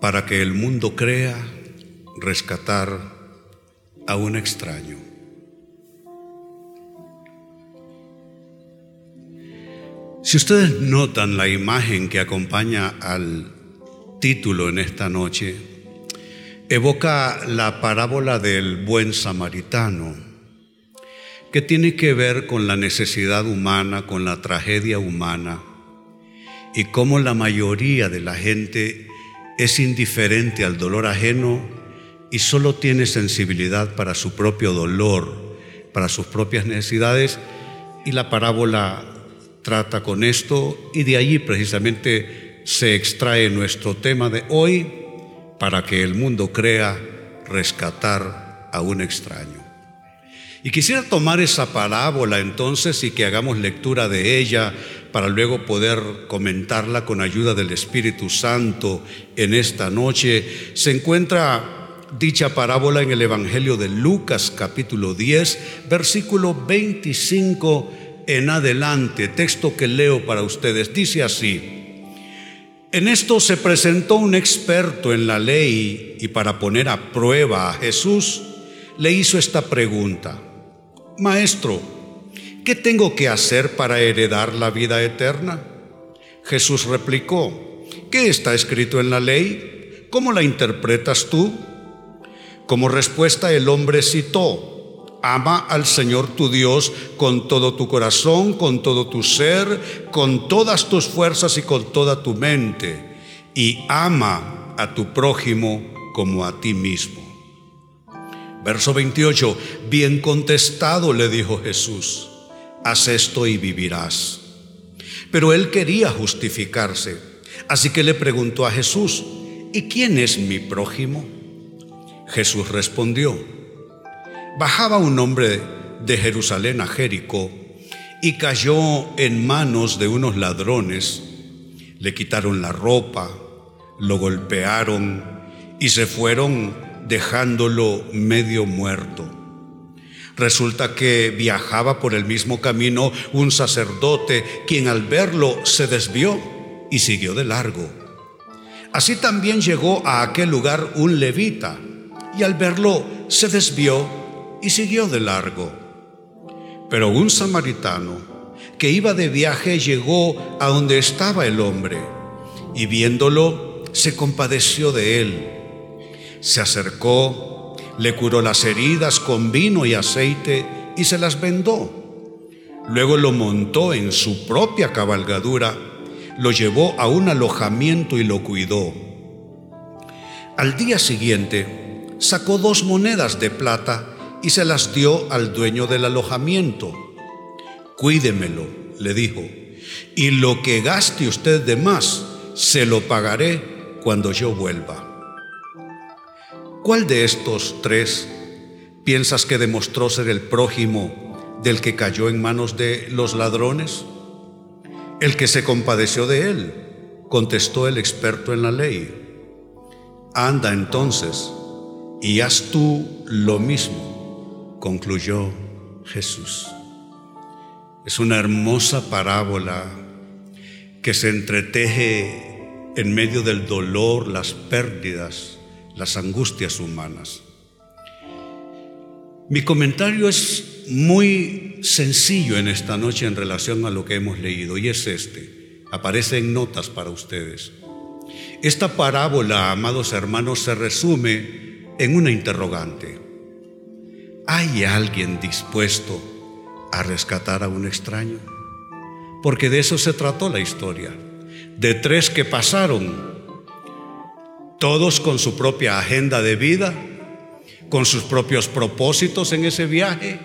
para que el mundo crea rescatar a un extraño. Si ustedes notan la imagen que acompaña al título en esta noche, evoca la parábola del buen samaritano, que tiene que ver con la necesidad humana, con la tragedia humana, y cómo la mayoría de la gente es indiferente al dolor ajeno y solo tiene sensibilidad para su propio dolor, para sus propias necesidades, y la parábola trata con esto y de allí precisamente se extrae nuestro tema de hoy para que el mundo crea rescatar a un extraño. Y quisiera tomar esa parábola entonces y que hagamos lectura de ella para luego poder comentarla con ayuda del Espíritu Santo en esta noche. Se encuentra dicha parábola en el Evangelio de Lucas capítulo 10, versículo 25 en adelante, texto que leo para ustedes. Dice así, en esto se presentó un experto en la ley y para poner a prueba a Jesús, le hizo esta pregunta. Maestro, ¿qué tengo que hacer para heredar la vida eterna? Jesús replicó, ¿qué está escrito en la ley? ¿Cómo la interpretas tú? Como respuesta el hombre citó, ama al Señor tu Dios con todo tu corazón, con todo tu ser, con todas tus fuerzas y con toda tu mente, y ama a tu prójimo como a ti mismo. Verso 28, bien contestado le dijo Jesús, haz esto y vivirás. Pero él quería justificarse, así que le preguntó a Jesús, ¿y quién es mi prójimo? Jesús respondió, bajaba un hombre de Jerusalén a Jericó y cayó en manos de unos ladrones, le quitaron la ropa, lo golpearon y se fueron dejándolo medio muerto. Resulta que viajaba por el mismo camino un sacerdote, quien al verlo se desvió y siguió de largo. Así también llegó a aquel lugar un levita, y al verlo se desvió y siguió de largo. Pero un samaritano que iba de viaje llegó a donde estaba el hombre, y viéndolo se compadeció de él se acercó, le curó las heridas con vino y aceite y se las vendó. Luego lo montó en su propia cabalgadura, lo llevó a un alojamiento y lo cuidó. Al día siguiente sacó dos monedas de plata y se las dio al dueño del alojamiento. Cuídemelo, le dijo, y lo que gaste usted de más, se lo pagaré cuando yo vuelva. ¿Cuál de estos tres piensas que demostró ser el prójimo del que cayó en manos de los ladrones? El que se compadeció de él, contestó el experto en la ley. Anda entonces y haz tú lo mismo, concluyó Jesús. Es una hermosa parábola que se entreteje en medio del dolor, las pérdidas, las angustias humanas. Mi comentario es muy sencillo en esta noche en relación a lo que hemos leído y es este. Aparece en notas para ustedes. Esta parábola, amados hermanos, se resume en una interrogante. ¿Hay alguien dispuesto a rescatar a un extraño? Porque de eso se trató la historia. De tres que pasaron todos con su propia agenda de vida, con sus propios propósitos en ese viaje,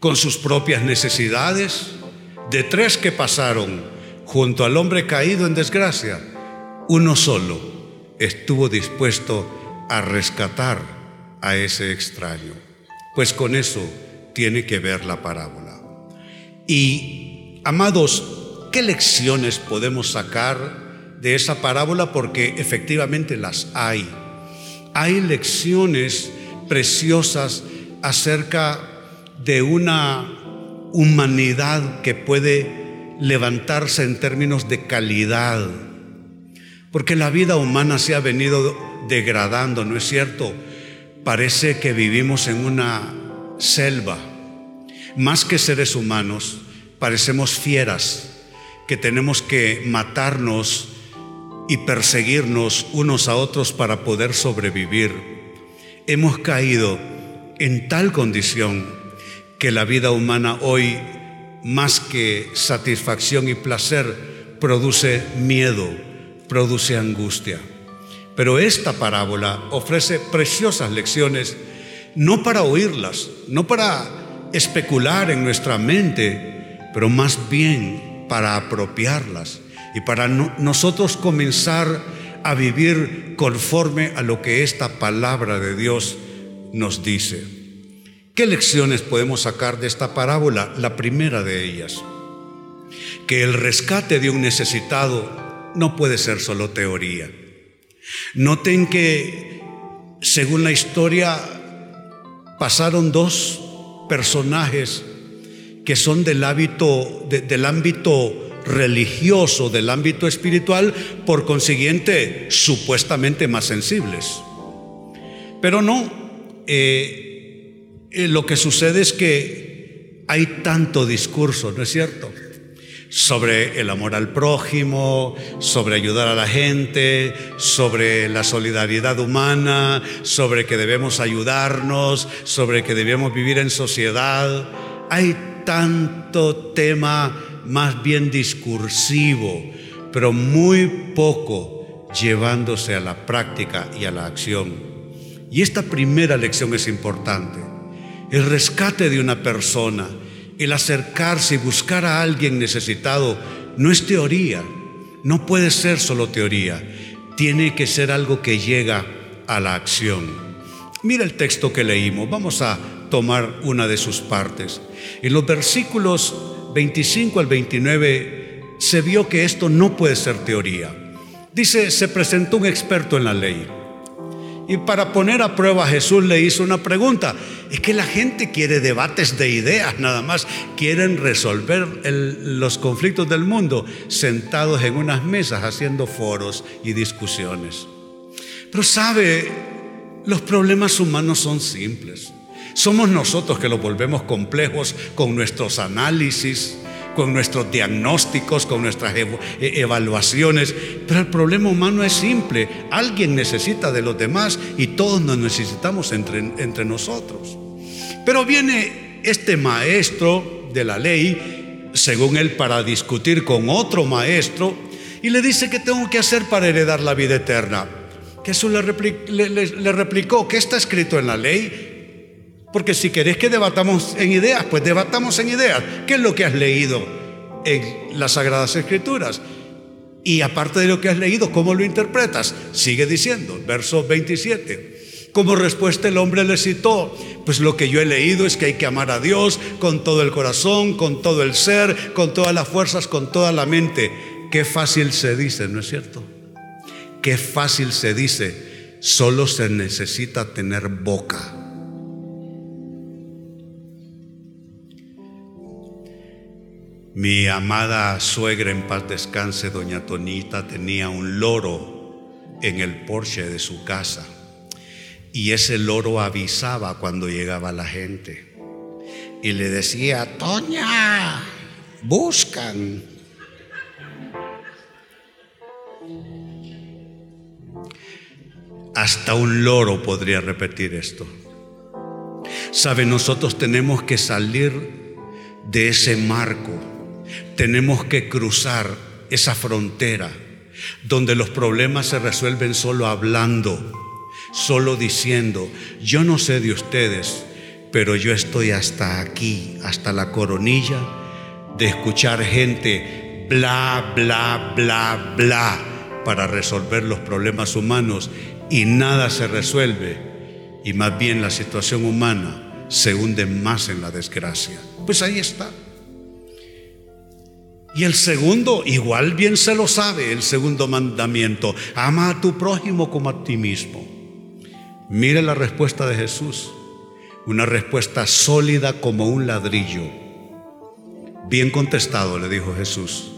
con sus propias necesidades. De tres que pasaron junto al hombre caído en desgracia, uno solo estuvo dispuesto a rescatar a ese extraño. Pues con eso tiene que ver la parábola. Y, amados, ¿qué lecciones podemos sacar de esa parábola porque efectivamente las hay. Hay lecciones preciosas acerca de una humanidad que puede levantarse en términos de calidad. Porque la vida humana se ha venido degradando, ¿no es cierto? Parece que vivimos en una selva. Más que seres humanos, parecemos fieras que tenemos que matarnos y perseguirnos unos a otros para poder sobrevivir. Hemos caído en tal condición que la vida humana hoy, más que satisfacción y placer, produce miedo, produce angustia. Pero esta parábola ofrece preciosas lecciones, no para oírlas, no para especular en nuestra mente, pero más bien para apropiarlas y para nosotros comenzar a vivir conforme a lo que esta palabra de Dios nos dice. ¿Qué lecciones podemos sacar de esta parábola? La primera de ellas, que el rescate de un necesitado no puede ser solo teoría. Noten que, según la historia, pasaron dos personajes que son del hábito, del ámbito religioso, del ámbito espiritual, por consiguiente, supuestamente más sensibles. Pero no, eh, eh, lo que sucede es que hay tanto discurso, ¿no es cierto? Sobre el amor al prójimo, sobre ayudar a la gente, sobre la solidaridad humana, sobre que debemos ayudarnos, sobre que debemos vivir en sociedad. Hay tanto tema más bien discursivo, pero muy poco llevándose a la práctica y a la acción. Y esta primera lección es importante. El rescate de una persona, el acercarse y buscar a alguien necesitado, no es teoría, no puede ser solo teoría, tiene que ser algo que llega a la acción. Mira el texto que leímos, vamos a tomar una de sus partes. En los versículos 25 al 29 se vio que esto no puede ser teoría. Dice, se presentó un experto en la ley. Y para poner a prueba a Jesús le hizo una pregunta. Es que la gente quiere debates de ideas, nada más. Quieren resolver los conflictos del mundo sentados en unas mesas haciendo foros y discusiones. Pero sabe, los problemas humanos son simples. Somos nosotros que los volvemos complejos con nuestros análisis, con nuestros diagnósticos, con nuestras e, evaluaciones. Pero el problema humano es simple. Alguien necesita de los demás y todos nos necesitamos entre, nosotros. Pero viene este maestro de la ley, según él, para discutir con otro maestro y le dice que tengo que hacer para heredar la vida eterna. Jesús le, le replicó, ¿qué está escrito en la ley? Porque si querés que debatamos en ideas, pues debatamos en ideas. ¿Qué es lo que has leído en las Sagradas Escrituras? Y aparte de lo que has leído, ¿cómo lo interpretas? Sigue diciendo, verso 27. Como respuesta el hombre le citó, pues lo que yo he leído es que hay que amar a Dios con todo el corazón, con todo el ser, con todas las fuerzas, con toda la mente. Qué fácil se dice, ¿no es cierto? Qué fácil se dice, solo se necesita tener boca Mi amada suegra en paz descanse, doña Tonita, tenía un loro en el porche de su casa y ese loro avisaba cuando llegaba la gente y le decía, Toña, buscan. Hasta un loro podría repetir esto. Sabe, nosotros tenemos que salir de ese marco tenemos que cruzar esa frontera donde los problemas se resuelven solo hablando, solo diciendo, yo no sé de ustedes, pero yo estoy hasta aquí, hasta la coronilla, de escuchar gente bla, bla, bla, bla, para resolver los problemas humanos y nada se resuelve y más bien la situación humana se hunde más en la desgracia. Pues ahí está. Y el segundo, igual bien se lo sabe, el segundo mandamiento, ama a tu prójimo como a ti mismo. Mire la respuesta de Jesús, una respuesta sólida como un ladrillo. Bien contestado, le dijo Jesús,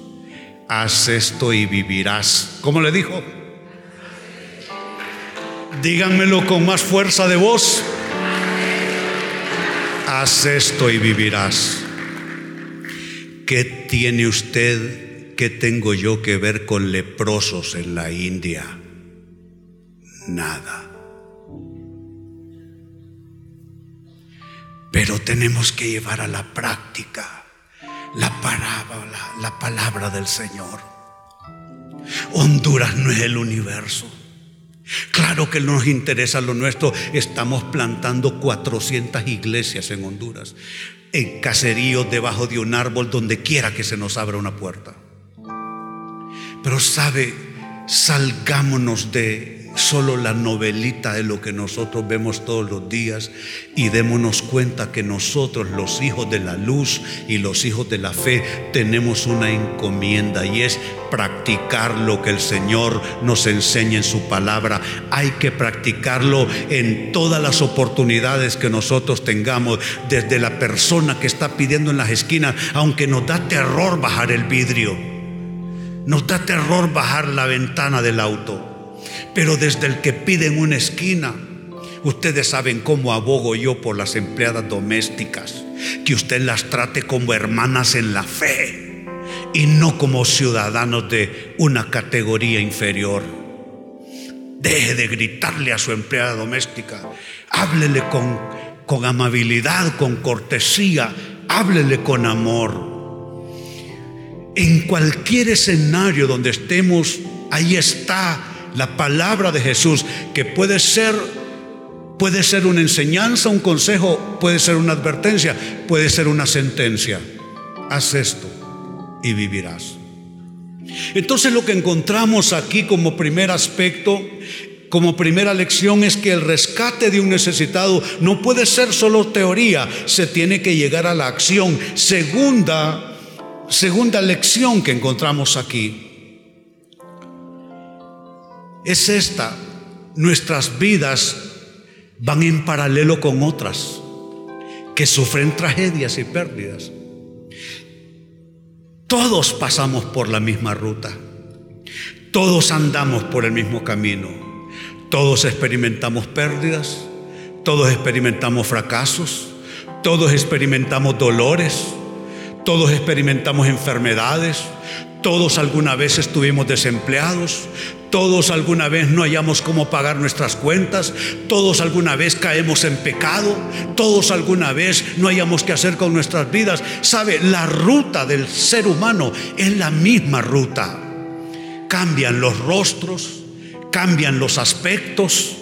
haz esto y vivirás. ¿Cómo le dijo? Díganmelo con más fuerza de voz. Haz esto y vivirás. ¿Qué tiene usted, qué tengo yo que ver con leprosos en la India? Nada. Pero tenemos que llevar a la práctica la palabra, la palabra del Señor. Honduras no es el universo. Claro que nos interesa lo nuestro. Estamos plantando 400 iglesias en Honduras, en caseríos debajo de un árbol, donde quiera que se nos abra una puerta. Pero sabe, salgámonos de solo la novelita de lo que nosotros vemos todos los días y démonos cuenta que nosotros los hijos de la luz y los hijos de la fe tenemos una encomienda y es practicar lo que el Señor nos enseña en su palabra. Hay que practicarlo en todas las oportunidades que nosotros tengamos, desde la persona que está pidiendo en las esquinas, aunque nos da terror bajar el vidrio, nos da terror bajar la ventana del auto pero desde el que pide en una esquina, ustedes saben cómo abogo yo por las empleadas domésticas, que usted las trate como hermanas en la fe y no como ciudadanos de una categoría inferior. Deje de gritarle a su empleada doméstica, háblele con, con amabilidad, con cortesía, háblele con amor. En cualquier escenario donde estemos, ahí está la palabra de Jesús, que puede ser puede ser una enseñanza, un consejo, puede ser una advertencia, puede ser una sentencia. Haz esto y vivirás. Entonces lo que encontramos aquí como primer aspecto, como primera lección es que el rescate de un necesitado no puede ser solo teoría, se tiene que llegar a la acción. Segunda, segunda lección que encontramos aquí es esta. Nuestras vidas van en paralelo con otras que sufren tragedias y pérdidas. Todos pasamos por la misma ruta. Todos andamos por el mismo camino. Todos experimentamos pérdidas. Todos experimentamos fracasos. Todos experimentamos dolores. Todos experimentamos enfermedades. Todos alguna vez estuvimos desempleados, todos alguna vez no hallamos cómo pagar nuestras cuentas, todos alguna vez caemos en pecado, todos alguna vez no hayamos qué hacer con nuestras vidas. Sabe, la ruta del ser humano es la misma ruta. Cambian los rostros, cambian los aspectos,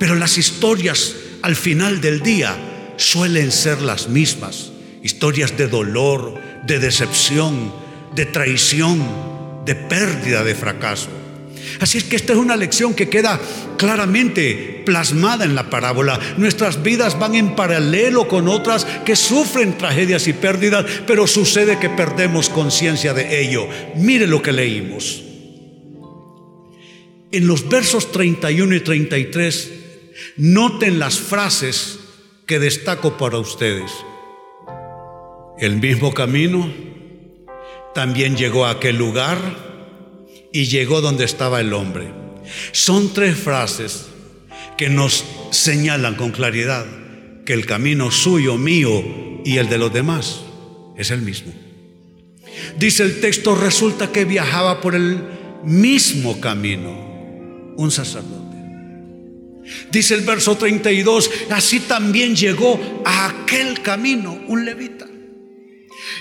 pero las historias al final del día suelen ser las mismas. Historias de dolor, de decepción, de traición, de pérdida, de fracaso. Así es que esta es una lección que queda claramente plasmada en la parábola. Nuestras vidas van en paralelo con otras que sufren tragedias y pérdidas, pero sucede que perdemos conciencia de ello. Mire lo que leímos. En los versos 31 y 33, noten las frases que destaco para ustedes. El mismo camino también llegó a aquel lugar y llegó donde estaba el hombre. Son tres frases que nos señalan con claridad que el camino suyo, mío y el de los demás es el mismo. Dice el texto, resulta que viajaba por el mismo camino un sacerdote. Dice el verso 32, así también llegó a aquel camino un levita.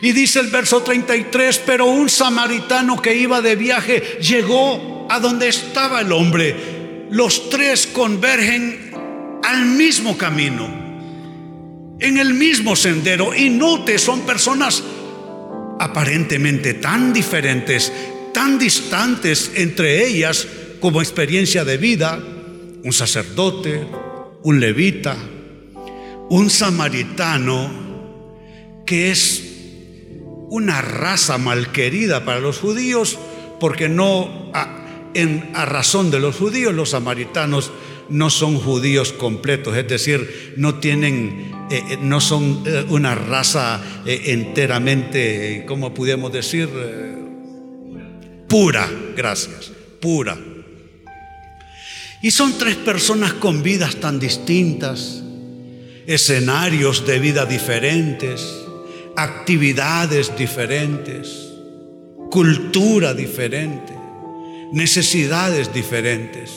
Y dice el verso 33, pero un samaritano que iba de viaje llegó a donde estaba el hombre. Los tres convergen al mismo camino, en el mismo sendero. Y note, son personas aparentemente tan diferentes, tan distantes entre ellas como experiencia de vida. Un sacerdote, un levita, un samaritano que es una raza malquerida para los judíos, porque no, a, en, a razón de los judíos, los samaritanos no son judíos completos, es decir, no tienen, eh, eh, no son eh, una raza enteramente, ¿cómo podemos decir? pura, gracias, pura. Y son tres personas con vidas tan distintas, escenarios de vida diferentes, actividades diferentes, cultura diferente, necesidades diferentes.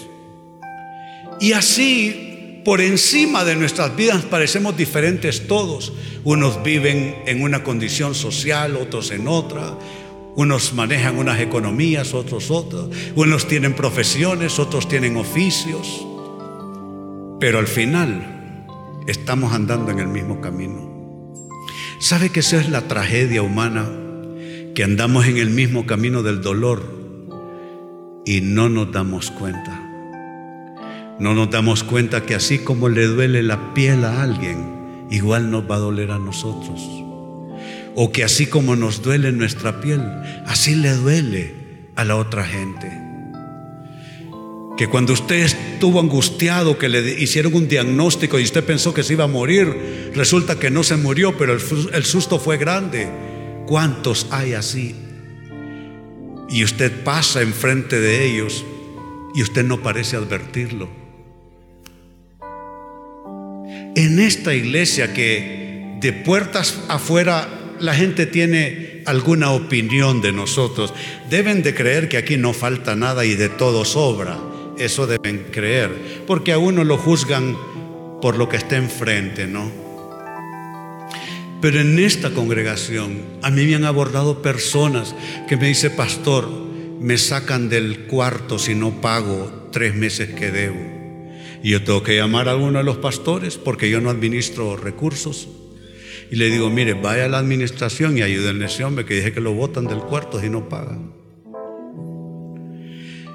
Y así, por encima de nuestras vidas, parecemos diferentes todos. Unos viven en una condición social, otros en otra. Unos manejan unas economías, otros otras. Unos tienen profesiones, otros tienen oficios. Pero al final estamos andando en el mismo camino. ¿Sabe que esa es la tragedia humana? Que andamos en el mismo camino del dolor y no nos damos cuenta. No nos damos cuenta que así como le duele la piel a alguien, igual nos va a doler a nosotros. O que así como nos duele nuestra piel, así le duele a la otra gente. Que cuando usted estuvo angustiado, que le hicieron un diagnóstico y usted pensó que se iba a morir, resulta que no se murió, pero el, susto fue grande. ¿Cuántos hay así? Y usted pasa enfrente de ellos y usted no parece advertirlo en esta iglesia que de puertas afuera la gente tiene alguna opinión de nosotros, deben de creer que aquí no falta nada y de todo sobra. Eso deben creer, porque a uno lo juzgan por lo que está enfrente, ¿no? Pero en esta congregación a mí me han abordado personas que me dicen, pastor, me sacan del cuarto si no pago tres meses que debo. Y yo tengo que llamar a uno de los pastores porque yo no administro recursos. Y le digo, mire, vaya a la administración y ayúdenle a ese hombre que dije que lo botan del cuarto si no pagan.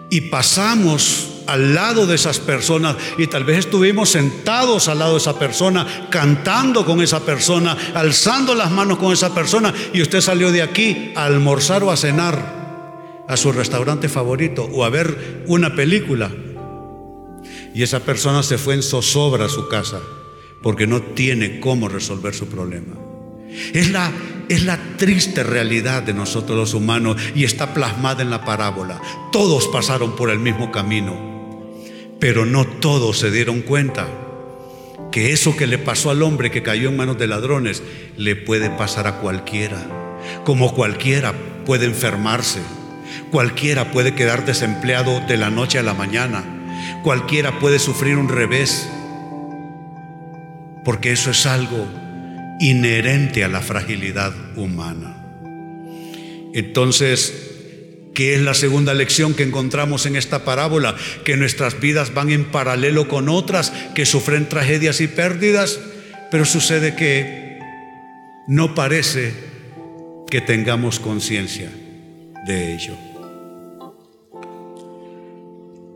Y pasamos al lado de esas personas y tal vez estuvimos sentados al lado de esa persona, cantando con esa persona, alzando las manos con esa persona y usted salió de aquí a almorzar o a cenar a su restaurante favorito o a ver una película y esa persona se fue en zozobra a su casa porque no tiene cómo resolver su problema. Es la, es la triste realidad de nosotros los humanos y está plasmada en la parábola. Todos pasaron por el mismo camino, pero no todos se dieron cuenta que eso que le pasó al hombre que cayó en manos de ladrones le puede pasar a cualquiera. Como cualquiera puede enfermarse, cualquiera puede quedar desempleado de la noche a la mañana Cualquiera puede sufrir un revés, porque eso es algo inherente a la fragilidad humana. Entonces, ¿qué es la segunda lección que encontramos en esta parábola? Que nuestras vidas van en paralelo con otras que sufren tragedias y pérdidas, pero sucede que no parece que tengamos conciencia de ello.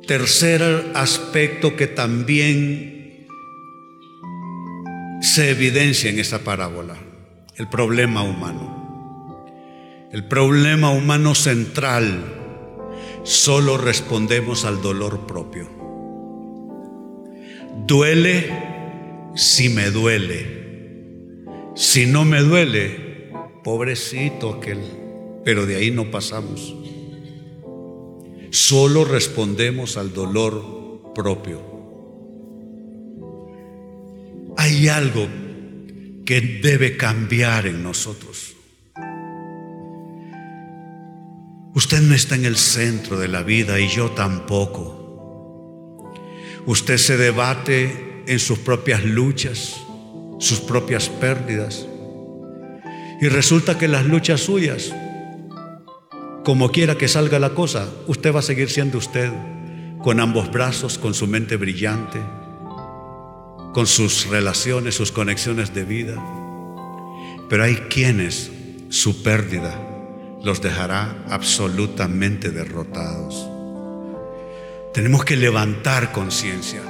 Tercer aspecto que también se evidencia en esta parábola, el problema humano. El problema humano central, solo respondemos al dolor propio. Duele si me duele. Si no me duele, pobrecito aquel, pero de ahí no pasamos. Solo respondemos al dolor propio. Hay algo que debe cambiar en nosotros. Usted no está en el centro de la vida y yo tampoco. Usted se debate en sus propias luchas, sus propias pérdidas. Y resulta que las luchas suyas como quiera que salga la cosa, usted va a seguir siendo usted, con ambos brazos, con su mente brillante, con sus relaciones, sus conexiones de vida. Pero hay quienes su pérdida los dejará absolutamente derrotados. Tenemos que levantar conciencia.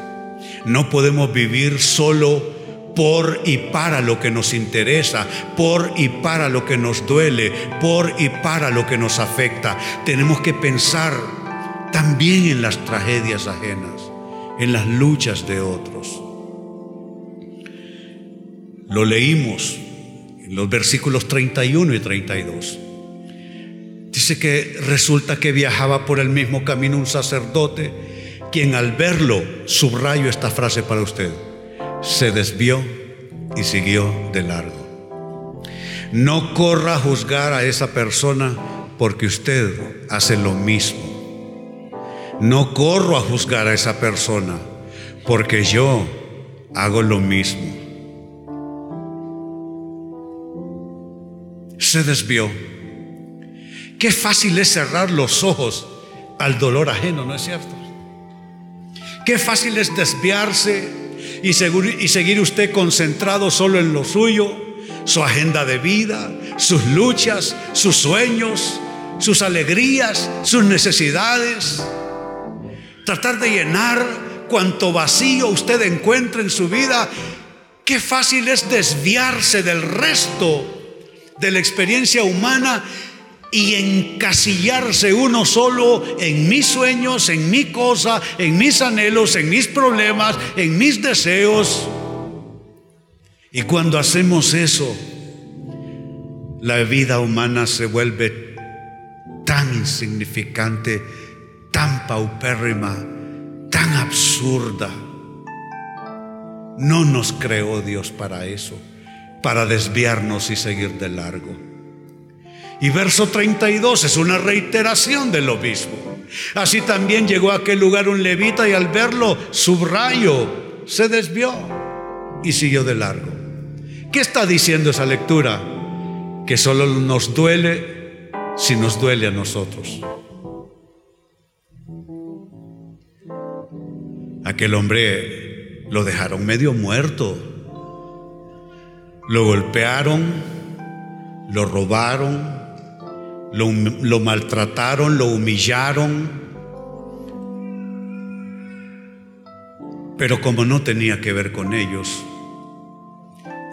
No podemos vivir solo por y para lo que nos interesa, por y para lo que nos duele, por y para lo que nos afecta. Tenemos que pensar también en las tragedias ajenas, en las luchas de otros. Lo leímos en los versículos 31 y 32. Dice que resulta que viajaba por el mismo camino un sacerdote quien al verlo, subrayo esta frase para usted, se desvió y siguió de largo. No corra a juzgar a esa persona porque usted hace lo mismo. No corro a juzgar a esa persona porque yo hago lo mismo. Se desvió. Qué fácil es cerrar los ojos al dolor ajeno, ¿no es cierto? Qué fácil es desviarse y, seguir usted concentrado solo en lo suyo, su agenda de vida, sus luchas, sus sueños, sus alegrías, sus necesidades. Tratar de llenar cuanto vacío usted encuentre en su vida. Qué fácil es desviarse del resto de la experiencia humana y encasillarse uno solo en mis sueños, en mi cosa, en mis anhelos, en mis problemas, en mis deseos. Y cuando hacemos eso, la vida humana se vuelve tan insignificante, tan paupérrima, tan absurda. No nos creó Dios para eso, para desviarnos y seguir de largo. Y verso 32 es una reiteración de lo mismo. Así también llegó a aquel lugar un levita y al verlo, subrayo, se desvió y siguió de largo. ¿Qué está diciendo esa lectura? Que solo nos duele si nos duele a nosotros. Aquel hombre lo dejaron medio muerto. Lo golpearon, lo robaron, lo, maltrataron, lo humillaron. Pero como no tenía que ver con ellos,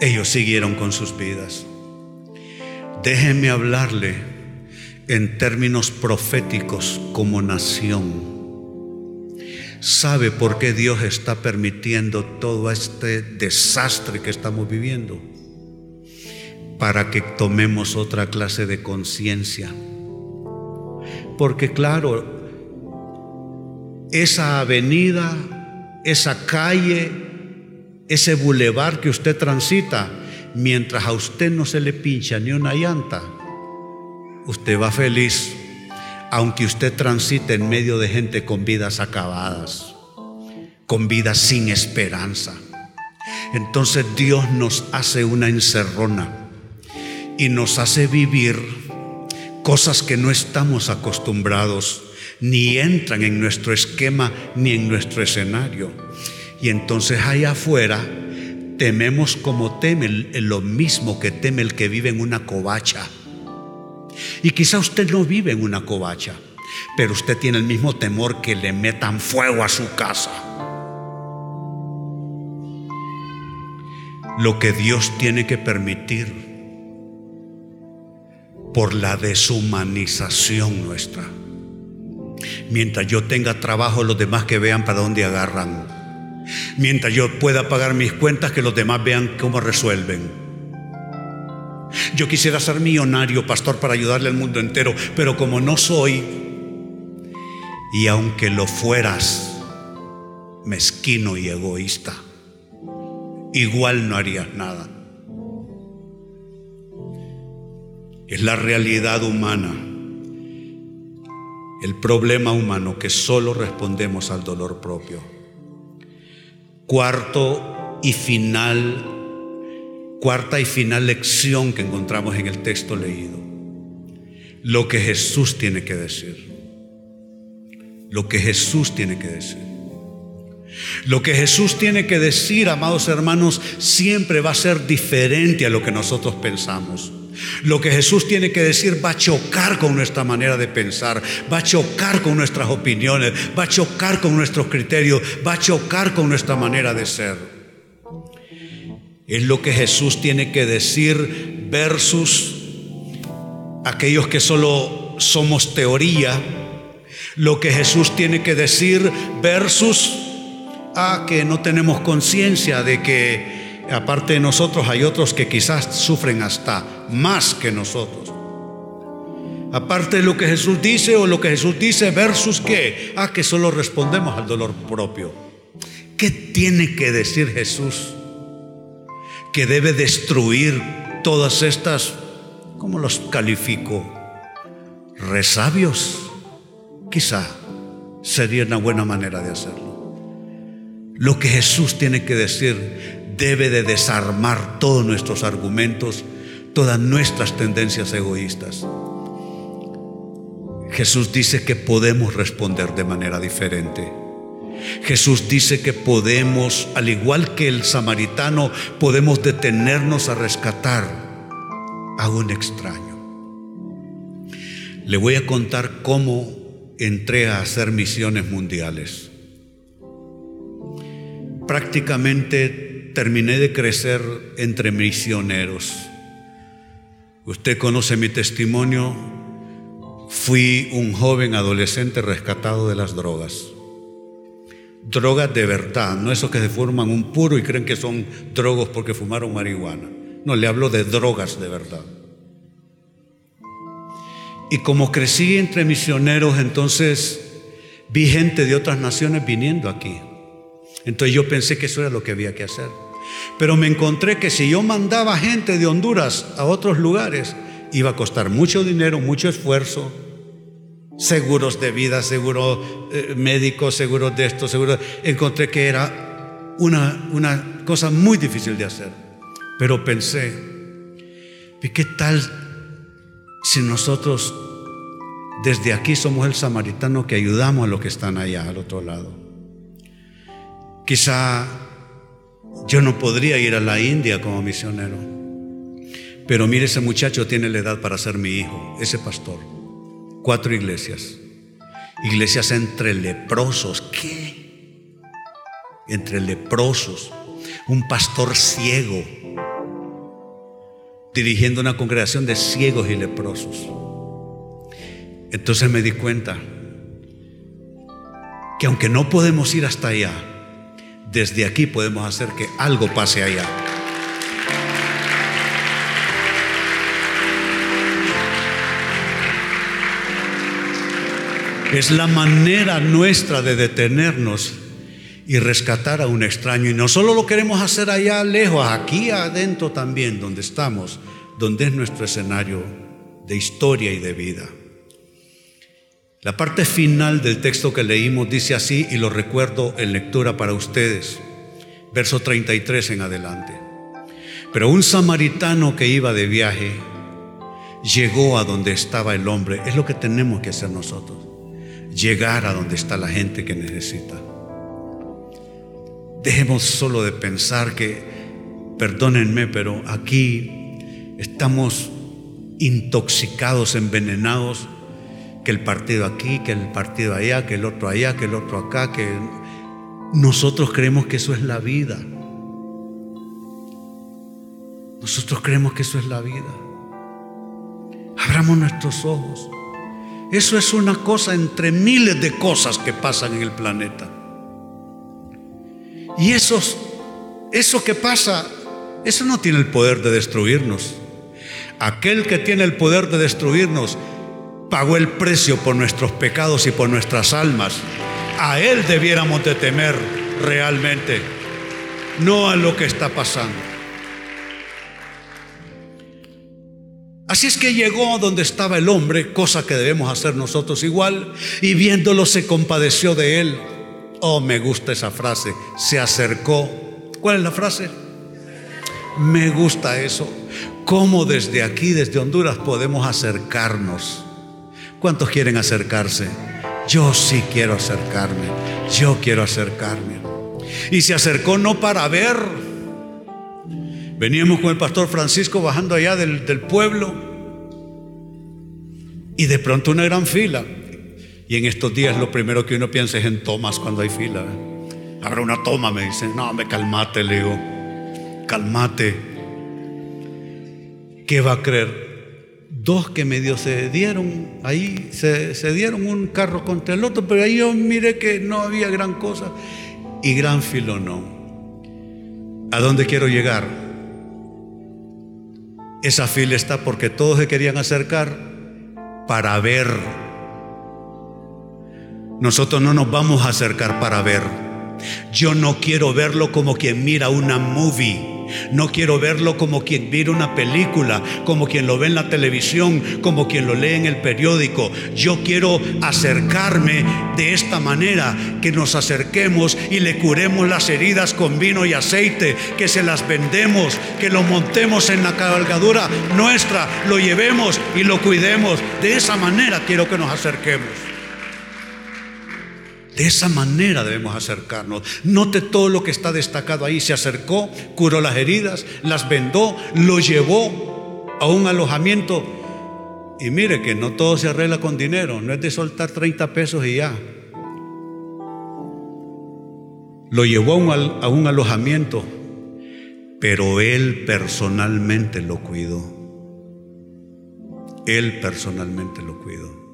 ellos siguieron con sus vidas. Déjenme hablarle en términos proféticos como nación. ¿Sabe por qué Dios está permitiendo todo este desastre que estamos viviendo? Para que tomemos otra clase de conciencia. Porque claro, esa avenida, esa calle, ese bulevar que usted transita, mientras a usted no se le pincha ni una llanta, usted va feliz, aunque usted transite en medio de gente con vidas acabadas, con vidas sin esperanza. Entonces Dios nos hace una encerrona y nos hace vivir cosas que no estamos acostumbrados, ni entran en nuestro esquema ni en nuestro escenario. Y entonces allá afuera tememos como teme lo mismo que teme el que vive en una covacha. Y quizá usted no vive en una covacha, pero usted tiene el mismo temor que le metan fuego a su casa. Lo que Dios tiene que permitir por la deshumanización nuestra. Mientras yo tenga trabajo, los demás que vean para dónde agarran. Mientras yo pueda pagar mis cuentas, que los demás vean cómo resuelven. Yo quisiera ser millonario, pastor, para ayudarle al mundo entero, pero como no soy, y aunque lo fueras, mezquino y egoísta, igual no harías nada. Es la realidad humana, el problema humano que solo respondemos al dolor propio. Cuarto y final, cuarta y final lección que encontramos en el texto leído. Lo que Jesús tiene que decir. Lo que Jesús tiene que decir. Lo que Jesús tiene que decir, amados hermanos, siempre va a ser diferente a lo que nosotros pensamos. Lo que Jesús tiene que decir va a chocar con nuestra manera de pensar, va a chocar con nuestras opiniones, va a chocar con nuestros criterios, va a chocar con nuestra manera de ser. Es lo que Jesús tiene que decir versus aquellos que solo somos teoría, lo que Jesús tiene que decir versus a que no tenemos conciencia de que aparte de nosotros hay otros que quizás sufren hasta más que nosotros. Aparte de lo que Jesús dice o lo que Jesús dice versus qué. Ah, que solo respondemos al dolor propio. ¿Qué tiene que decir Jesús? Que debe destruir todas estas, ¿cómo los califico? Resabios. Quizá sería una buena manera de hacerlo. Lo que Jesús tiene que decir debe de desarmar todos nuestros argumentos, todas nuestras tendencias egoístas. Jesús dice que podemos responder de manera diferente. Jesús dice que podemos, al igual que el samaritano, podemos detenernos a rescatar a un extraño. Le voy a contar cómo entré a hacer misiones mundiales. Prácticamente terminé de crecer entre misioneros. Usted conoce mi testimonio, Fui un joven adolescente rescatado de las drogas. Drogas de verdad, no esos que se forman un puro y creen que son drogos porque fumaron marihuana. No, le hablo de drogas de verdad. Y como crecí entre misioneros, entonces vi gente de otras naciones viniendo aquí. Entonces yo pensé que eso era lo que había que hacer. Pero me encontré que si yo mandaba gente de Honduras a otros lugares, iba a costar mucho dinero, mucho esfuerzo, seguros de vida, seguros eh, médicos, seguros de esto, seguros. Encontré que era una, una cosa muy difícil de hacer. Pero pensé, ¿y qué tal si nosotros desde aquí somos el samaritano que ayudamos a los que están allá al otro lado? Quizá yo no podría ir a la India como misionero, pero mire, ese muchacho tiene la edad para ser mi hijo, ese pastor cuatro iglesias. Iglesias entre leprosos. ¿Qué? Entre leprosos. Un pastor ciego dirigiendo una congregación de ciegos y leprosos. Entonces me di cuenta que aunque no podemos ir hasta allá, desde aquí podemos hacer que algo pase allá. Es la manera nuestra de detenernos y rescatar a un extraño. Y no solo lo queremos hacer allá lejos, aquí adentro también, donde estamos, donde es nuestro escenario de historia y de vida. La parte final del texto que leímos dice así, y lo recuerdo en lectura para ustedes, verso 33 en adelante. Pero un samaritano que iba de viaje llegó a donde estaba el hombre. Es lo que tenemos que hacer nosotros llegar a donde está la gente que necesita. Dejemos solo de pensar que, perdónenme, pero aquí estamos intoxicados, envenenados, que el partido aquí, que el partido allá, que el otro allá, que el otro acá, que nosotros creemos que eso es la vida. Nosotros creemos que eso es la vida. Abramos nuestros ojos. Eso es una cosa entre miles de cosas que pasan en el planeta. Y esos, eso que pasa, eso no tiene el poder de destruirnos. Aquel que tiene el poder de destruirnos pagó el precio por nuestros pecados y por nuestras almas. A Él debiéramos de temer realmente, no a lo que está pasando. Así es que llegó donde estaba el hombre, cosa que debemos hacer nosotros igual, y viéndolo se compadeció de él. Oh, me gusta esa frase, se acercó. ¿Cuál es la frase? Me gusta eso. ¿Cómo desde aquí, desde Honduras, podemos acercarnos? ¿Cuántos quieren acercarse? Yo sí quiero acercarme, yo quiero acercarme. Y se acercó no para ver, Veníamos con el pastor Francisco bajando allá del, pueblo y de pronto una gran fila. Y en estos días lo primero que uno piensa es en tomas cuando hay fila. Habrá una toma, me dice. No, me calmate, le digo. Calmate. ¿Qué va a creer? Dos que medio se dieron, ahí se, se dieron un carro contra el otro, pero ahí yo miré que no había gran cosa. Y gran filo no. ¿A dónde quiero llegar? Esa fila está porque todos se querían acercar para ver. Nosotros no nos vamos a acercar para ver. Yo no quiero verlo como quien mira una movie. No quiero verlo como quien mira una película, como quien lo ve en la televisión, como quien lo lee en el periódico. Yo quiero acercarme de esta manera, que nos acerquemos y le curemos las heridas con vino y aceite, que se las vendemos, que lo montemos en la cabalgadura nuestra, lo llevemos y lo cuidemos. De esa manera quiero que nos acerquemos. De esa manera debemos acercarnos. Note todo lo que está destacado ahí. Se acercó, curó las heridas, las vendó, lo llevó a un alojamiento. Y mire que no todo se arregla con dinero. No es de soltar 30 pesos y ya. Lo llevó a un, a un alojamiento, pero él personalmente lo cuidó. Él personalmente lo cuidó.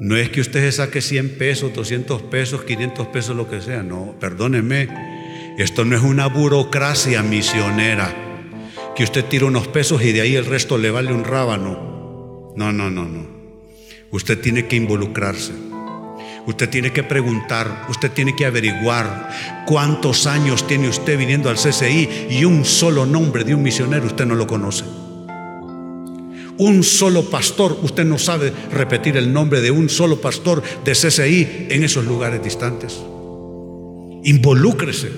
No es que usted se saque 100 pesos, 200 pesos, 500 pesos, lo que sea. No, perdóneme. Esto no es una burocracia misionera. Que usted tira unos pesos y de ahí el resto le vale un rábano. No, no, no, no. Usted tiene que involucrarse. Usted tiene que preguntar, usted tiene que averiguar cuántos años tiene usted viniendo al CCI y un solo nombre de un misionero usted no lo conoce. Un solo pastor, usted no sabe repetir el nombre de un solo pastor de CCI en esos lugares distantes. Involúcrese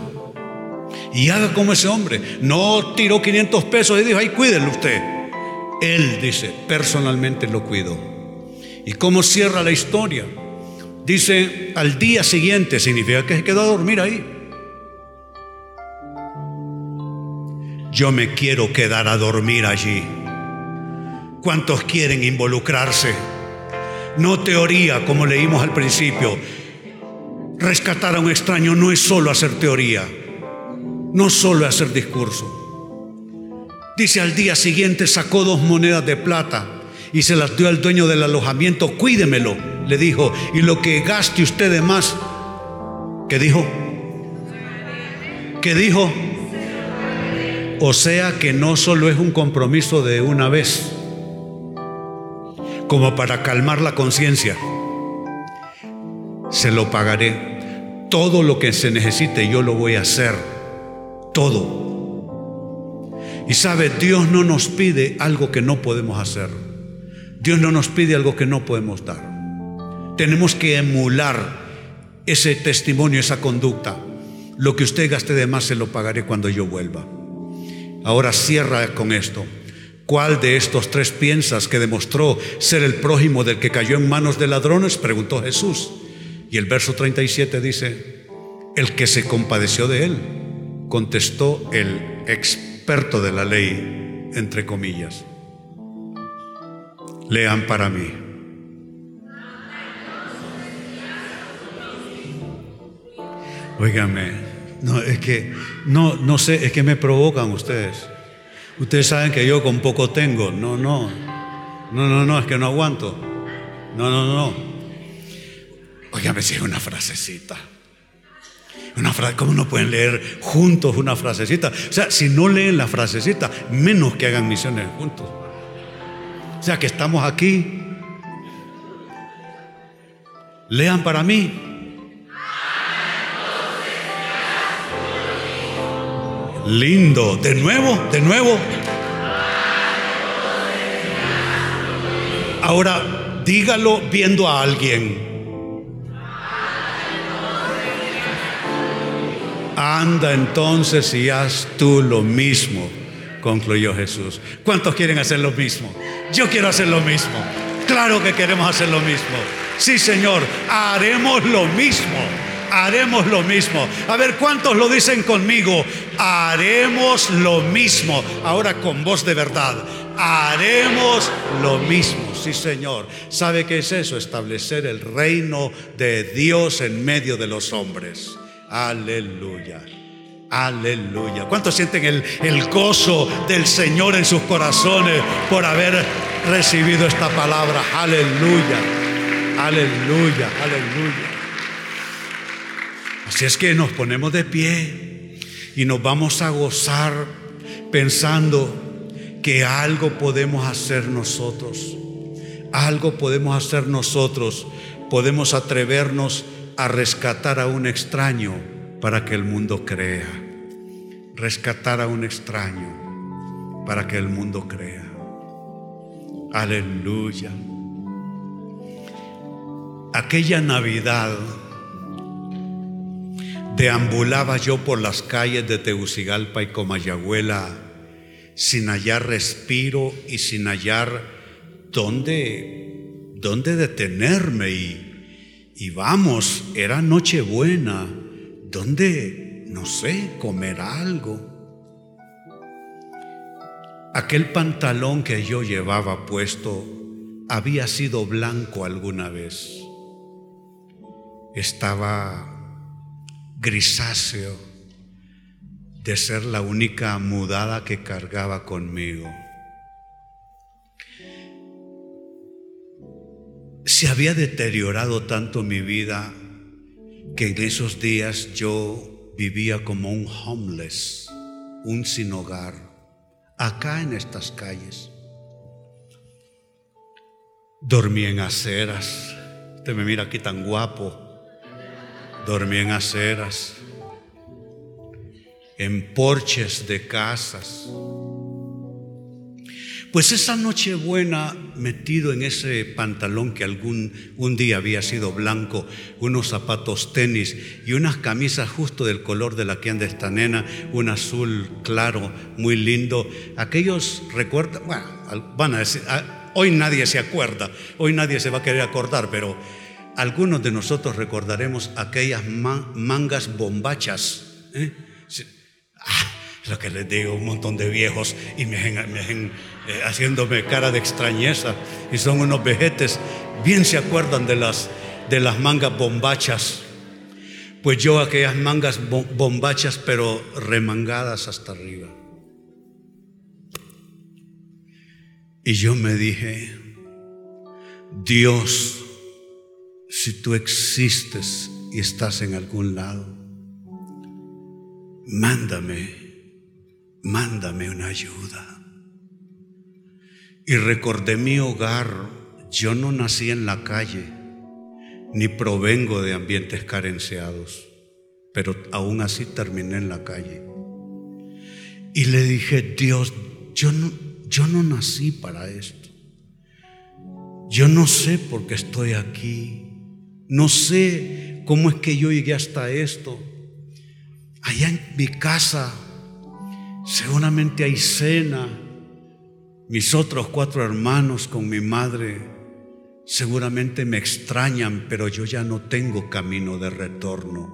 y haga como ese hombre. No tiró 500 pesos y dijo, ay, cuídenlo usted. Él dice, personalmente lo cuido. ¿Y cómo cierra la historia? Dice, al día siguiente, significa que se quedó a dormir ahí. Yo me quiero quedar a dormir allí. ¿Cuántos quieren involucrarse? No teoría, como leímos al principio. Rescatar a un extraño no es solo hacer teoría, no solo hacer discurso. Dice al día siguiente sacó dos monedas de plata y se las dio al dueño del alojamiento. Cuídemelo, le dijo, y lo que gaste usted de más, ¿qué dijo? ¿Qué dijo? O sea que no solo es un compromiso de una vez como para calmar la conciencia. Se lo pagaré. Todo lo que se necesite yo lo voy a hacer. Todo. Y sabe, Dios no nos pide algo que no podemos hacer. Dios no nos pide algo que no podemos dar. Tenemos que emular ese testimonio, esa conducta. Lo que usted gaste de más se lo pagaré cuando yo vuelva. Ahora cierra con esto. ¿Cuál de estos tres piensas que demostró ser el prójimo del que cayó en manos de ladrones? Preguntó Jesús. Y el verso 37 dice, el que se compadeció de él, contestó el experto de la ley, entre comillas. Lean para mí. Óigame, no, es que, no, no sé, es que me provocan ustedes. Ustedes saben que yo con poco tengo. No, no. No, no, no, es que no aguanto. No, no, no. Óigame si es una frasecita. Una frase, ¿cómo no pueden leer juntos una frasecita? O sea, si no leen la frasecita, menos que hagan misiones juntos. O sea, que estamos aquí. Lean para mí. Lindo. De nuevo, de nuevo. Ahora, dígalo viendo a alguien. Anda entonces y haz tú lo mismo, concluyó Jesús. ¿Cuántos quieren hacer lo mismo? Yo quiero hacer lo mismo. Claro que queremos hacer lo mismo. Sí, Señor, haremos lo mismo haremos lo mismo. A ver, ¿cuántos lo dicen conmigo? Haremos lo mismo. Ahora con voz de verdad. Haremos lo mismo, sí Señor. ¿Sabe qué es eso? Establecer el reino de Dios en medio de los hombres. Aleluya. Aleluya. ¿Cuántos sienten el, el, gozo del Señor en sus corazones por haber recibido esta palabra? Aleluya. Aleluya. Aleluya. Así es que nos ponemos de pie y nos vamos a gozar pensando que algo podemos hacer nosotros. Algo podemos hacer nosotros. Podemos atrevernos a rescatar a un extraño para que el mundo crea. Rescatar a un extraño para que el mundo crea. Aleluya. Aquella Navidad deambulaba yo por las calles de Tegucigalpa y Comayagüela sin hallar respiro y sin hallar dónde, dónde detenerme. Y, y vamos, era Nochebuena, ¿dónde, no sé, comer algo? Aquel pantalón que yo llevaba puesto había sido blanco alguna vez. Estaba grisáceo de ser la única mudada que cargaba conmigo. Se había deteriorado tanto mi vida que en esos días yo vivía como un homeless, un sin hogar acá en estas calles. Dormí en aceras. Usted me mira aquí tan guapo. Dormí en aceras, en porches de casas. Pues esa noche buena, metido en ese pantalón que algún un día había sido blanco, unos zapatos tenis y unas camisas justo del color de la que anda esta nena, un azul claro, muy lindo. Aquellos recuerdan, bueno, van a decir, hoy nadie se acuerda, hoy nadie se va a querer acordar, pero algunos de nosotros recordaremos aquellas mangas bombachas. ¿eh? Ah, lo que les digo, un montón de viejos y me ven, eh, haciéndome cara de extrañeza y son unos vejetes, bien se acuerdan de las, de las mangas bombachas. Pues yo aquellas mangas bombachas pero remangadas hasta arriba. Y yo me dije, Dios, si tú existes y estás en algún lado, mándame mándame una ayuda. Y recordé mi hogar, yo no nací en la calle, ni provengo de ambientes carenciados, pero aún así terminé en la calle. Y le dije, Dios, yo no, yo no nací para esto. Yo no sé por qué estoy aquí. No sé cómo es que yo llegué hasta esto. Allá en mi casa Seguramente hay cena. Mis otros cuatro hermanos con mi madre seguramente me extrañan, pero yo ya no tengo camino de retorno.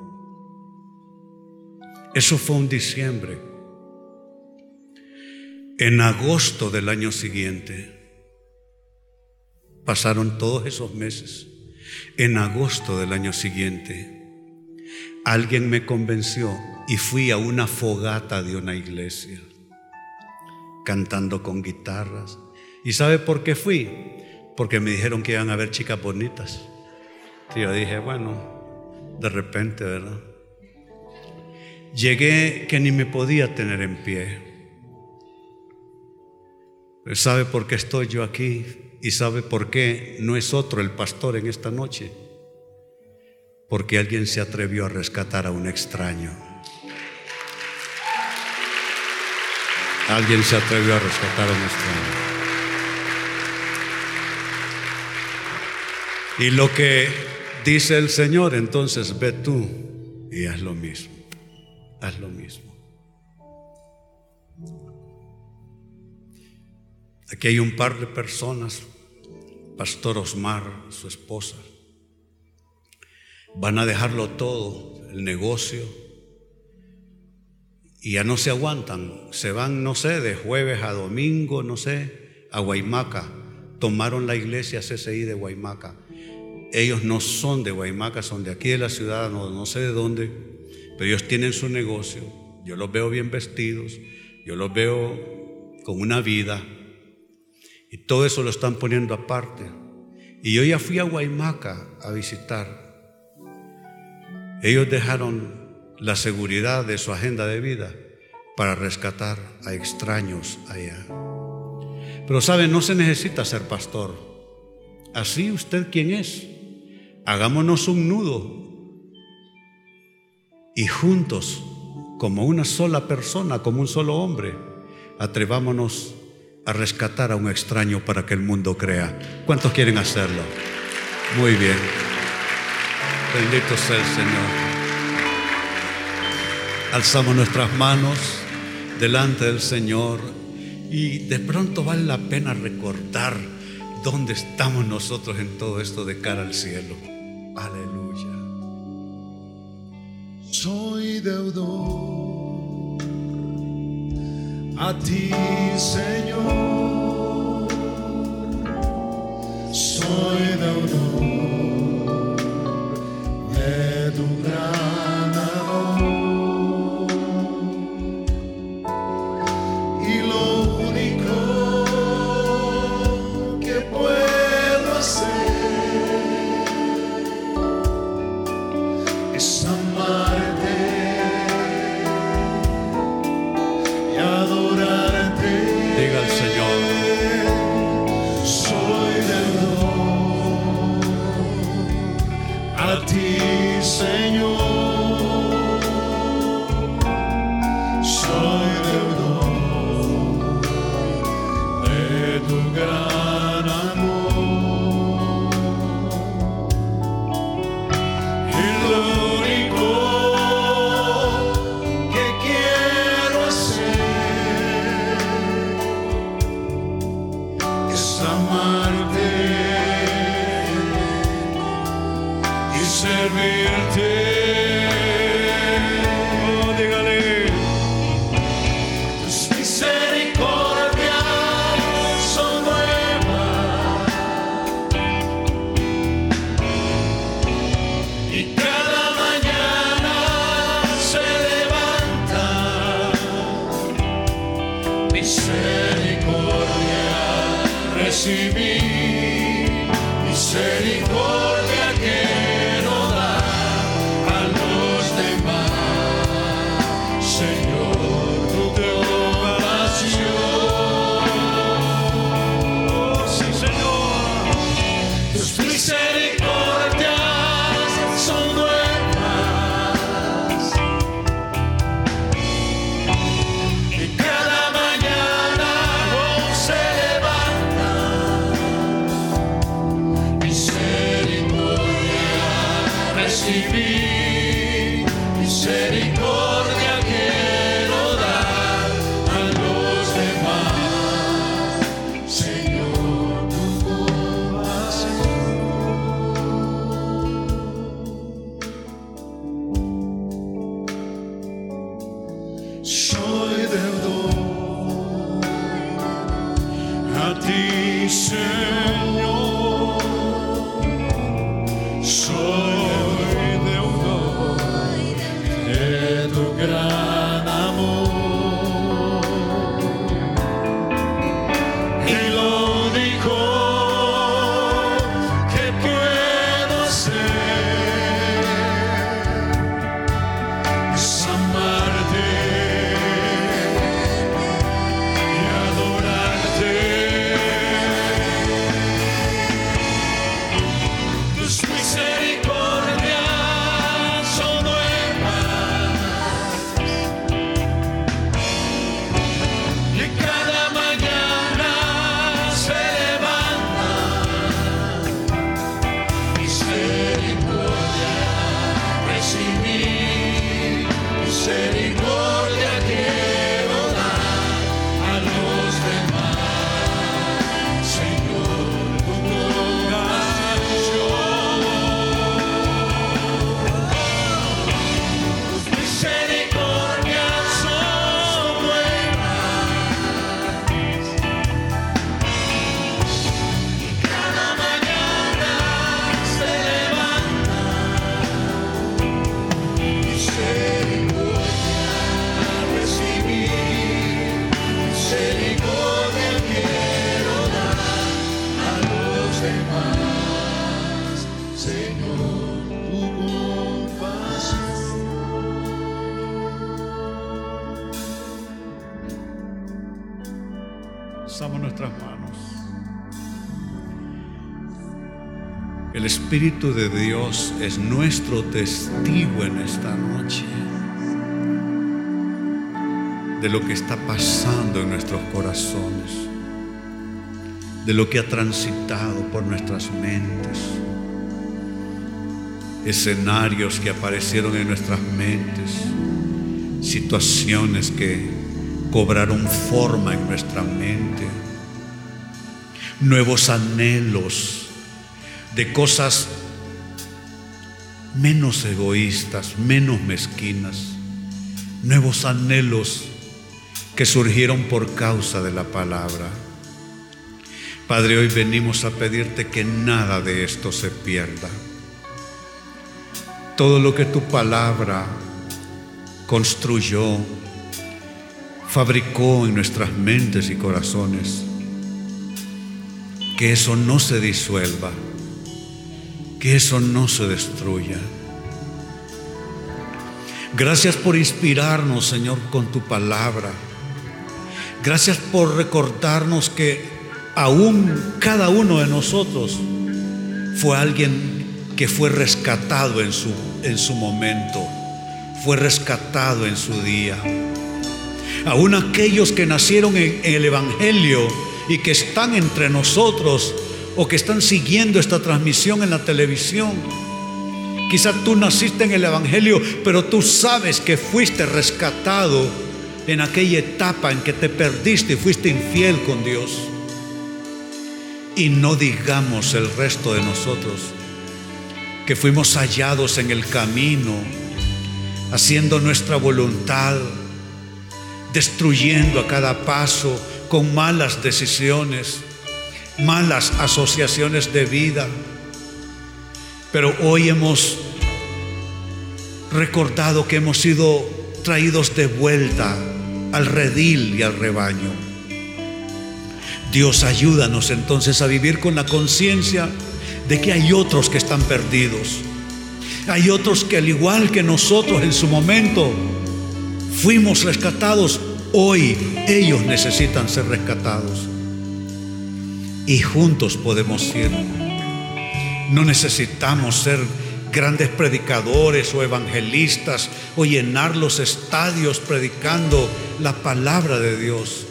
Eso fue un diciembre. En agosto del año siguiente, pasaron todos esos meses. En agosto del año siguiente, alguien me convenció y fui a una fogata de una iglesia, cantando con guitarras. ¿Y sabe por qué fui? Porque me dijeron que iban a haber chicas bonitas. Y yo dije, bueno, de repente, ¿verdad? Llegué que ni me podía tener en pie. ¿Sabe por qué estoy yo aquí? ¿Y sabe por qué no es otro el pastor en esta noche? Porque alguien se atrevió a rescatar a un extraño. Alguien se atrevió a rescatar a un extraño. Y lo que dice el Señor, entonces ve tú y haz lo mismo. Haz lo mismo. Aquí hay un par de personas, Pastor Osmar, su esposa, van a dejarlo todo, el negocio, y ya no se aguantan, se van, no sé, de jueves a domingo, no sé, a Guaymaca. Tomaron la iglesia CCI de Guaymaca. Ellos no son de Guaymaca, son de aquí de la ciudad, no, no sé de dónde, pero ellos tienen su negocio. Yo los veo bien vestidos, yo los veo con una vida, y todo eso lo están poniendo aparte. Y yo ya fui a Guaymaca a visitar. Ellos dejaron la seguridad de su agenda de vida para rescatar a extraños allá. Pero saben, no se necesita ser pastor. Así usted quien es, hagámonos un nudo y juntos, como una sola persona, como un solo hombre, atrevámonos a rescatar a un extraño para que el mundo crea. ¿Cuántos quieren hacerlo? Muy bien. Bendito sea el Señor. Alzamos nuestras manos delante del Señor y de pronto vale la pena recordar dónde estamos nosotros en todo esto de cara al cielo. Aleluya. Soy deudor a ti, Señor, soy deudor. see Espíritu de Dios es nuestro testigo en esta noche de lo que está pasando en nuestros corazones, de lo que ha transitado por nuestras mentes, escenarios que aparecieron en nuestras mentes, situaciones que cobraron forma en nuestra mente, nuevos anhelos de cosas menos egoístas, menos mezquinas, nuevos anhelos que surgieron por causa de la palabra. Padre, hoy venimos a pedirte que nada de esto se pierda. Todo lo que tu palabra construyó, fabricó en nuestras mentes y corazones, que eso no se disuelva, que eso no se destruya. Gracias por inspirarnos, Señor, con tu palabra. Gracias por recordarnos que aún cada uno de nosotros fue alguien que fue rescatado en su, en su momento, fue rescatado en su día. Aún aquellos que nacieron en, en el Evangelio y que están entre nosotros o que están siguiendo esta transmisión en la televisión. Quizá tú naciste en el Evangelio, pero tú sabes que fuiste rescatado en aquella etapa en que te perdiste y fuiste infiel con Dios. Y no digamos el resto de nosotros que fuimos hallados en el camino, haciendo nuestra voluntad, destruyendo a cada paso con malas decisiones, malas asociaciones de vida. Pero hoy hemos recordado que hemos sido traídos de vuelta al redil y al rebaño. Dios ayúdanos entonces a vivir con la conciencia de que hay otros que están perdidos. Hay otros que al igual que nosotros en su momento fuimos rescatados, hoy ellos necesitan ser rescatados. Y juntos podemos ir. No necesitamos ser grandes predicadores o evangelistas o llenar los estadios predicando la palabra de Dios.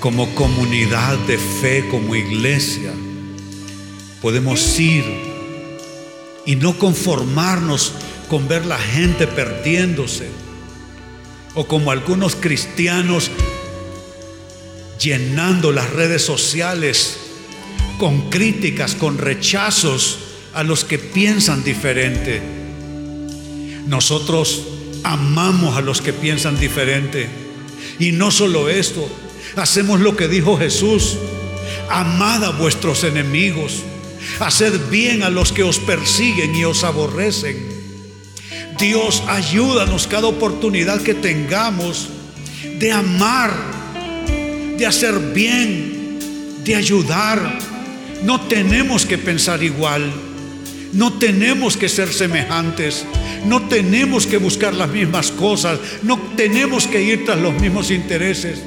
Como comunidad de fe, como iglesia, podemos ir y no conformarnos con ver la gente perdiéndose o como algunos cristianos llenando las redes sociales con críticas, con rechazos a los que piensan diferente. Nosotros amamos a los que piensan diferente. Y no solo esto, hacemos lo que dijo Jesús. Amad a vuestros enemigos. Haced bien a los que os persiguen y os aborrecen. Dios, ayúdanos cada oportunidad que tengamos de amar, de hacer bien, de ayudar. No tenemos que pensar igual. No tenemos que ser semejantes, no tenemos que buscar las mismas cosas, no tenemos que ir tras los mismos intereses.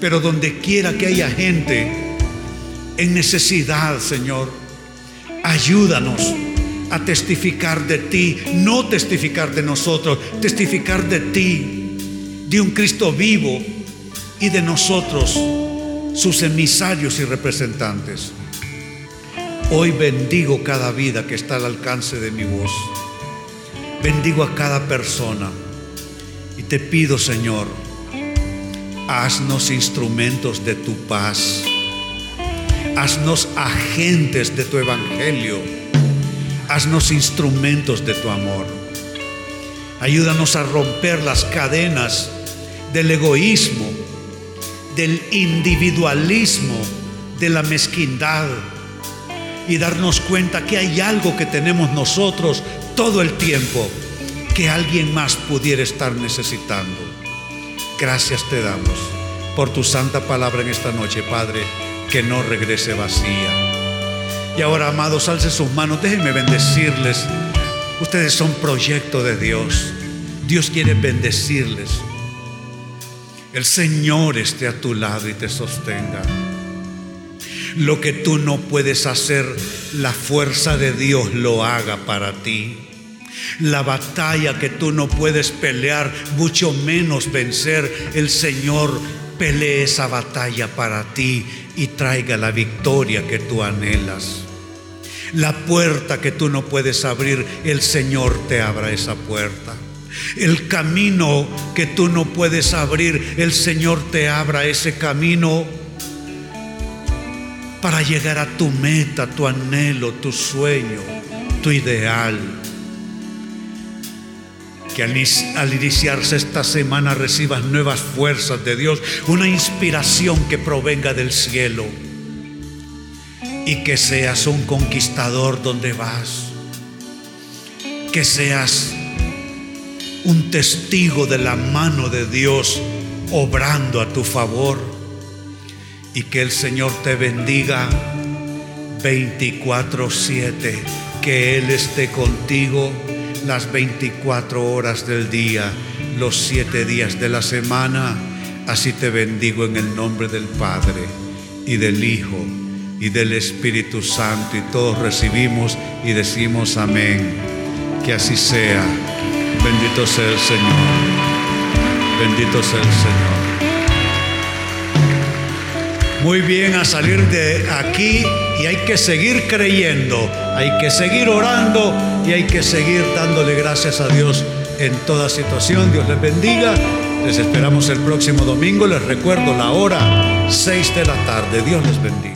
Pero donde quiera que haya gente en necesidad, Señor, ayúdanos a testificar de ti, no testificar de nosotros, testificar de ti, de un Cristo vivo y de nosotros, sus emisarios y representantes. Hoy bendigo cada vida que está al alcance de mi voz. Bendigo a cada persona. Y te pido, Señor, haznos instrumentos de tu paz. Haznos agentes de tu evangelio. Haznos instrumentos de tu amor. Ayúdanos a romper las cadenas del egoísmo, del individualismo, de la mezquindad y darnos cuenta que hay algo que tenemos nosotros todo el tiempo que alguien más pudiera estar necesitando. Gracias te damos por tu santa palabra en esta noche, Padre, que no regrese vacía. Y ahora, amados, alce sus manos, déjenme bendecirles. Ustedes son proyecto de Dios. Dios quiere bendecirles. El Señor esté a tu lado y te sostenga. Lo que tú no puedes hacer, la fuerza de Dios lo haga para ti. La batalla que tú no puedes pelear, mucho menos vencer, el Señor pelee esa batalla para ti y traiga la victoria que tú anhelas. La puerta que tú no puedes abrir, el Señor te abra esa puerta. El camino que tú no puedes abrir, el Señor te abra ese camino para llegar a tu meta, tu anhelo, tu sueño, tu ideal. Que al, al, iniciarse esta semana recibas nuevas fuerzas de Dios, una inspiración que provenga del cielo y que seas un conquistador donde vas, que seas un testigo de la mano de Dios obrando a tu favor y que el Señor te bendiga 24/7, que Él esté contigo las 24 horas del día, los siete días de la semana. Así te bendigo en el nombre del Padre y del Hijo y del Espíritu Santo y todos recibimos y decimos amén. Que así sea. Bendito sea el Señor. Bendito sea el Señor. Muy bien a salir de aquí y hay que seguir creyendo, hay que seguir orando y hay que seguir dándole gracias a Dios en toda situación. Dios les bendiga. Les esperamos el próximo domingo. Les recuerdo la hora 6 de la tarde. Dios les bendiga.